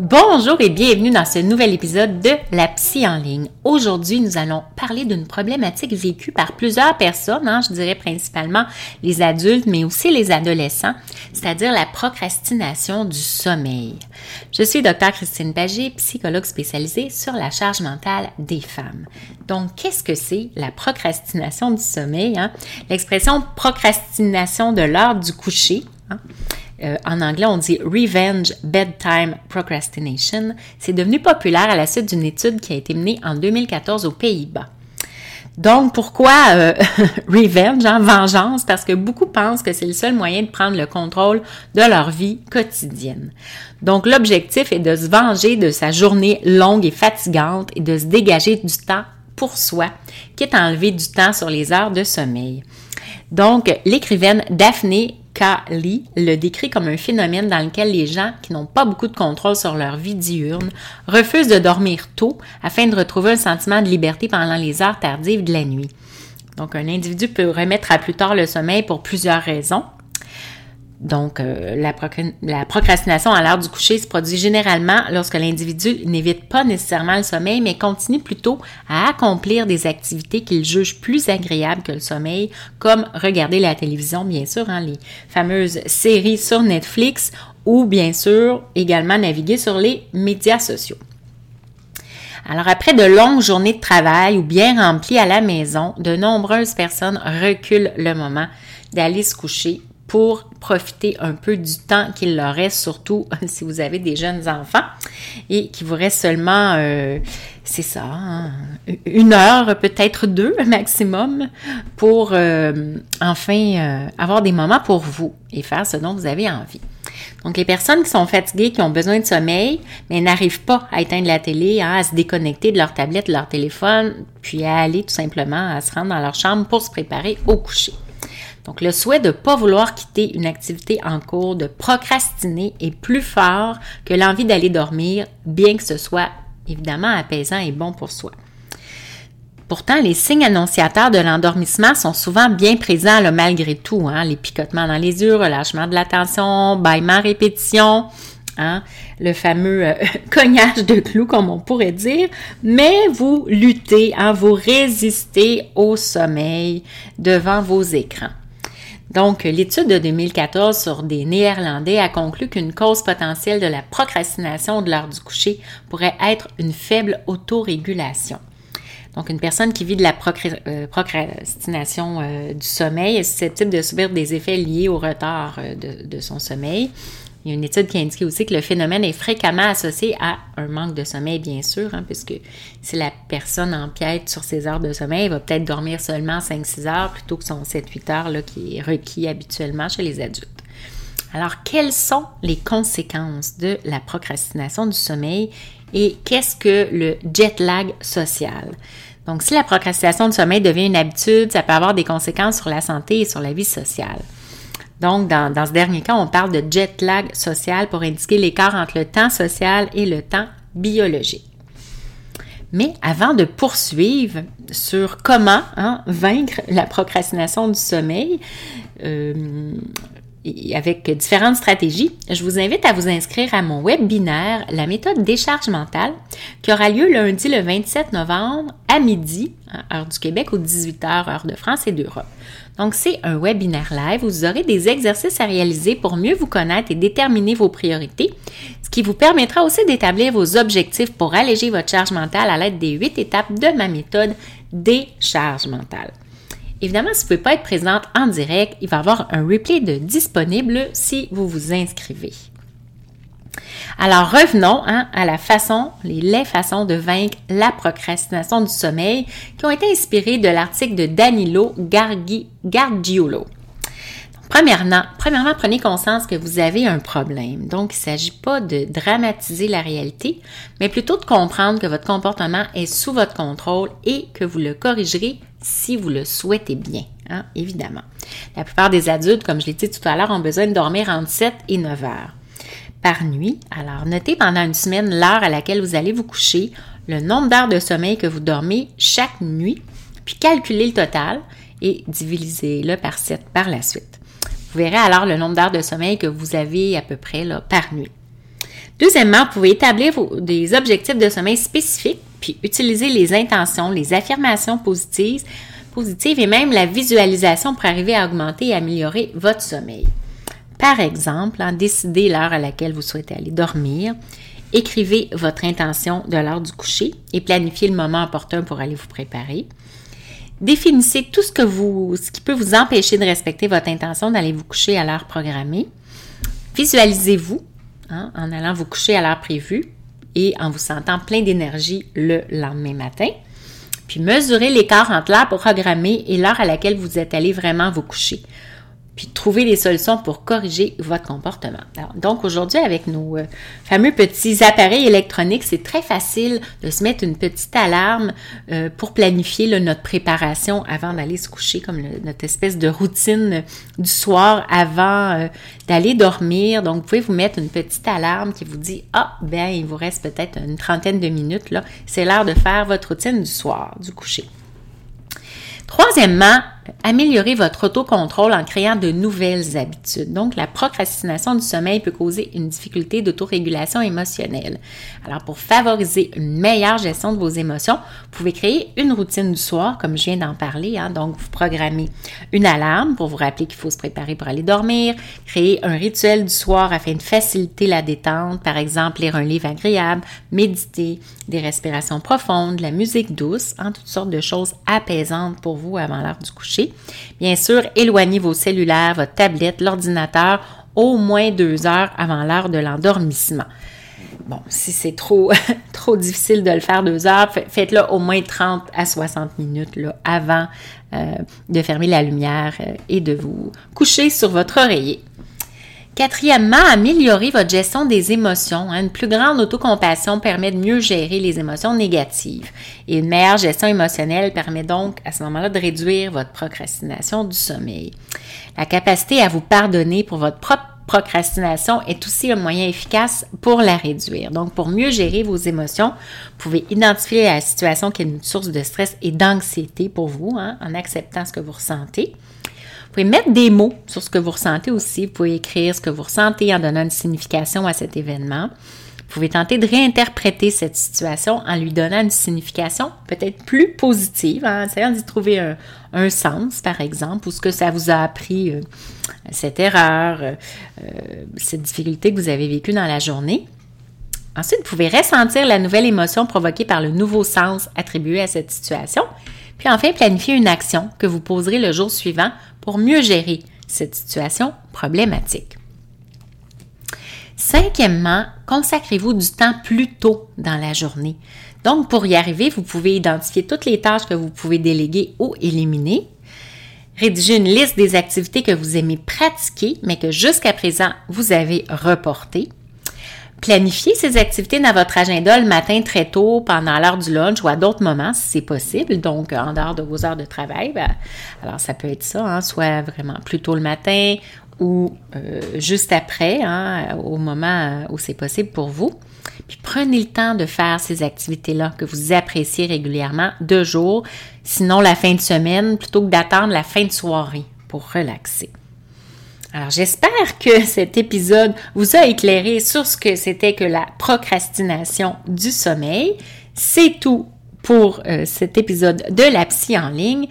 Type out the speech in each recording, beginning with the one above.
Bonjour et bienvenue dans ce nouvel épisode de La Psy en ligne. Aujourd'hui, nous allons parler d'une problématique vécue par plusieurs personnes, hein, je dirais principalement les adultes, mais aussi les adolescents, c'est-à-dire la procrastination du sommeil. Je suis Dr Christine Pagé, psychologue spécialisée sur la charge mentale des femmes. Donc, qu'est-ce que c'est la procrastination du sommeil? Hein? L'expression procrastination de l'heure du coucher. Hein? Euh, en anglais, on dit Revenge Bedtime Procrastination. C'est devenu populaire à la suite d'une étude qui a été menée en 2014 aux Pays-Bas. Donc, pourquoi euh, revenge, hein, vengeance? Parce que beaucoup pensent que c'est le seul moyen de prendre le contrôle de leur vie quotidienne. Donc, l'objectif est de se venger de sa journée longue et fatigante et de se dégager du temps pour soi, qui est enlevé du temps sur les heures de sommeil. Donc, l'écrivaine Daphné Lee le décrit comme un phénomène dans lequel les gens qui n'ont pas beaucoup de contrôle sur leur vie diurne refusent de dormir tôt afin de retrouver un sentiment de liberté pendant les heures tardives de la nuit. Donc, un individu peut remettre à plus tard le sommeil pour plusieurs raisons. Donc, euh, la, procrastination à l'heure du coucher se produit généralement lorsque l'individu n'évite pas nécessairement le sommeil, mais continue plutôt à accomplir des activités qu'il juge plus agréables que le sommeil, comme regarder la télévision, bien sûr, hein, les fameuses séries sur Netflix, ou bien sûr également naviguer sur les médias sociaux. Alors après de longues journées de travail ou bien remplies à la maison, de nombreuses personnes reculent le moment d'aller se coucher pour profiter un peu du temps qu'il leur reste, surtout si vous avez des jeunes enfants et qu'il vous reste seulement, euh, c'est ça, hein, une heure, peut-être deux maximum, pour euh, enfin euh, avoir des moments pour vous et faire ce dont vous avez envie. Donc, les personnes qui sont fatiguées, qui ont besoin de sommeil, mais n'arrivent pas à éteindre la télé, hein, à se déconnecter de leur tablette, de leur téléphone, puis à aller tout simplement à se rendre dans leur chambre pour se préparer au coucher. Donc, le souhait de ne pas vouloir quitter une activité en cours, de procrastiner est plus fort que l'envie d'aller dormir, bien que ce soit évidemment apaisant et bon pour soi. Pourtant, les signes annonciateurs de l'endormissement sont souvent bien présents là, malgré tout. Hein. Les picotements dans les yeux, relâchement de l'attention, bâillement répétition, hein, le fameux euh, cognage de clous, comme on pourrait dire, mais vous luttez, hein, vous résistez au sommeil devant vos écrans. Donc, l'étude de 2014 sur des Néerlandais a conclu qu'une cause potentielle de la procrastination de l'heure du coucher pourrait être une faible autorégulation. Donc, une personne qui vit de la euh, procrastination euh, du sommeil est susceptible de subir des effets liés au retard euh, de, son sommeil. Il y a une étude qui a indiqué aussi que le phénomène est fréquemment associé à un manque de sommeil, bien sûr, hein, puisque si la personne empiète sur ses heures de sommeil, elle va peut-être dormir seulement 5-6 heures plutôt que son 7-8 heures là, qui est requis habituellement chez les adultes. Alors, quelles sont les conséquences de la procrastination du sommeil et qu'est-ce que le jet lag social? Donc, si la procrastination du sommeil devient une habitude, ça peut avoir des conséquences sur la santé et sur la vie sociale. Donc, dans, ce dernier cas, on parle de jet lag social pour indiquer l'écart entre le temps social et le temps biologique. Mais avant de poursuivre sur comment hein, vaincre la procrastination du sommeil, euh, avec différentes stratégies, je vous invite à vous inscrire à mon webinaire La méthode décharge mentale qui aura lieu lundi le 27 novembre à midi, heure du Québec, ou 18h, heure de France et d'Europe. Donc, c'est un webinaire live vous aurez des exercices à réaliser pour mieux vous connaître et déterminer vos priorités, ce qui vous permettra aussi d'établir vos objectifs pour alléger votre charge mentale à l'aide des huit étapes de ma méthode décharge mentale. Évidemment, si vous ne pouvez pas être présente en direct, il va y avoir un replay de disponible si vous vous inscrivez. Alors revenons hein, à la façon, les, les façons de vaincre la procrastination du sommeil qui ont été inspirées de l'article de Danilo Gargiulo. Premièrement, prenez conscience que vous avez un problème. Donc, il ne s'agit pas de dramatiser la réalité, mais plutôt de comprendre que votre comportement est sous votre contrôle et que vous le corrigerez si vous le souhaitez bien, hein, évidemment. La plupart des adultes, comme je l'ai dit tout à l'heure, ont besoin de dormir entre 7 et 9 heures par nuit. Alors, notez pendant une semaine l'heure à laquelle vous allez vous coucher, le nombre d'heures de sommeil que vous dormez chaque nuit, puis calculez le total et divisez-le par 7 par la suite. Vous verrez alors le nombre d'heures de sommeil que vous avez à peu près par nuit. Deuxièmement, vous pouvez établir des objectifs de sommeil spécifiques, puis utiliser les intentions, les affirmations positives, positives et même la visualisation pour arriver à augmenter et améliorer votre sommeil. Par exemple, en décidez l'heure à laquelle vous souhaitez aller dormir, écrivez votre intention de l'heure du coucher et planifiez le moment opportun pour aller vous préparer. Définissez tout ce, que vous, qui peut vous empêcher de respecter votre intention d'aller vous coucher à l'heure programmée. Visualisez-vous hein, en allant vous coucher à l'heure prévue et en vous sentant plein d'énergie le lendemain matin. Puis mesurez l'écart entre l'heure programmée et l'heure à laquelle vous êtes allé vraiment vous coucher puis trouver des solutions pour corriger votre comportement. donc aujourd'hui, avec nos euh, fameux petits appareils électroniques, c'est très facile de se mettre une petite alarme euh, pour planifier notre préparation avant d'aller se coucher, comme notre espèce de routine du soir avant euh, d'aller dormir. Donc, vous pouvez vous mettre une petite alarme qui vous dit, ah, ben, il vous reste peut-être une trentaine de minutes, là. C'est l'heure de faire votre routine du soir, du coucher. Troisièmement, améliorer votre autocontrôle en créant de nouvelles habitudes. Donc, la procrastination du sommeil peut causer une difficulté d'autorégulation émotionnelle. Alors, pour favoriser une meilleure gestion de vos émotions, vous pouvez créer une routine du soir, comme je viens d'en parler. Hein. Donc, vous programmez une alarme pour vous rappeler qu'il faut se préparer pour aller dormir, créer un rituel du soir afin de faciliter la détente, par exemple, lire un livre agréable, méditer, des respirations profondes, la musique douce, en hein, toutes sortes de choses apaisantes pour vous avant l'heure du coucher Bien sûr, éloignez vos cellulaires, votre tablette, l'ordinateur au moins deux heures avant l'heure de l'endormissement. Bon, si c'est trop, trop difficile de le faire deux heures, faites-le au moins 30 à 60 minutes là, avant euh, de fermer la lumière euh, et de vous coucher sur votre oreiller. Quatrièmement, améliorer votre gestion des émotions. Une plus grande autocompassion permet de mieux gérer les émotions négatives. Et une meilleure gestion émotionnelle permet donc à ce moment-là de réduire votre procrastination du sommeil. La capacité à vous pardonner pour votre propre procrastination est aussi un moyen efficace pour la réduire. Donc, pour mieux gérer vos émotions, vous pouvez identifier la situation qui est une source de stress et d'anxiété pour vous, hein, en acceptant ce que vous ressentez. Vous pouvez mettre des mots sur ce que vous ressentez aussi. Vous pouvez écrire ce que vous ressentez en donnant une signification à cet événement. Vous pouvez tenter de réinterpréter cette situation en lui donnant une signification peut-être plus positive, en essayant d'y trouver un, sens, par exemple, ou ce que ça vous a appris, euh, cette erreur, euh, euh, cette difficulté que vous avez vécue dans la journée. Ensuite, vous pouvez ressentir la nouvelle émotion provoquée par le nouveau sens attribué à cette situation. Puis enfin, planifier une action que vous poserez le jour suivant pour mieux gérer cette situation problématique. Cinquièmement, consacrez-vous du temps plus tôt dans la journée. Donc, pour y arriver, vous pouvez identifier toutes les tâches que vous pouvez déléguer ou éliminer. Rédiger une liste des activités que vous aimez pratiquer, mais que jusqu'à présent, vous avez reportées. Planifiez ces activités dans votre agenda le matin très tôt, pendant l'heure du lunch ou à d'autres moments si c'est possible, donc en dehors de vos heures de travail. Ben, alors, ça peut être ça, hein, soit vraiment plus tôt le matin ou euh, juste après, hein, au moment où c'est possible pour vous. Puis prenez le temps de faire ces activités-là que vous appréciez régulièrement, deux jours, sinon la fin de semaine, plutôt que d'attendre la fin de soirée pour relaxer. Alors j'espère que cet épisode vous a éclairé sur ce que c'était que la procrastination du sommeil. C'est tout pour euh, cet épisode de la psy en ligne.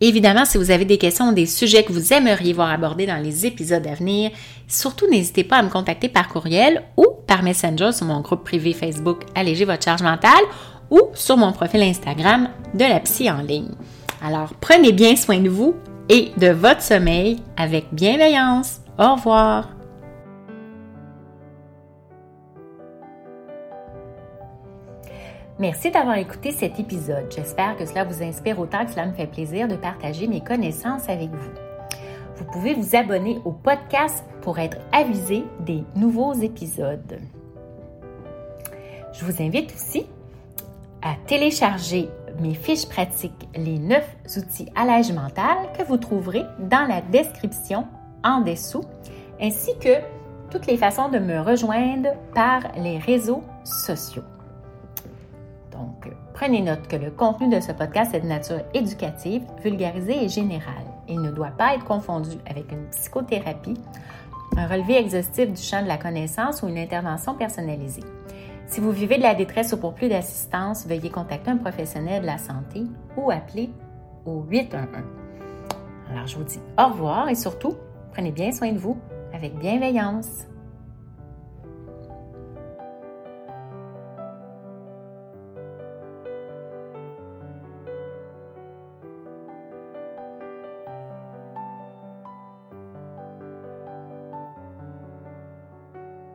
Évidemment, si vous avez des questions ou des sujets que vous aimeriez voir abordés dans les épisodes à venir, surtout n'hésitez pas à me contacter par courriel ou par Messenger sur mon groupe privé Facebook Alléger votre charge mentale ou sur mon profil Instagram de la psy en ligne. Alors, prenez bien soin de vous et de votre sommeil avec bienveillance. Au revoir. Merci d'avoir écouté cet épisode. J'espère que cela vous inspire autant que cela me fait plaisir de partager mes connaissances avec vous. Vous pouvez vous abonner au podcast pour être avisé des nouveaux épisodes. Je vous invite aussi à télécharger mes fiches pratiques, les 9 outils à l'âge mental que vous trouverez dans la description en dessous, ainsi que toutes les façons de me rejoindre par les réseaux sociaux. Donc, prenez note que le contenu de ce podcast est de nature éducative, vulgarisée et générale. Il ne doit pas être confondu avec une psychothérapie, un relevé exhaustif du champ de la connaissance ou une intervention personnalisée. Si vous vivez de la détresse ou pour plus d'assistance, veuillez contacter un professionnel de la santé ou appeler au 811. Alors, je vous dis au revoir et surtout, prenez bien soin de vous avec bienveillance.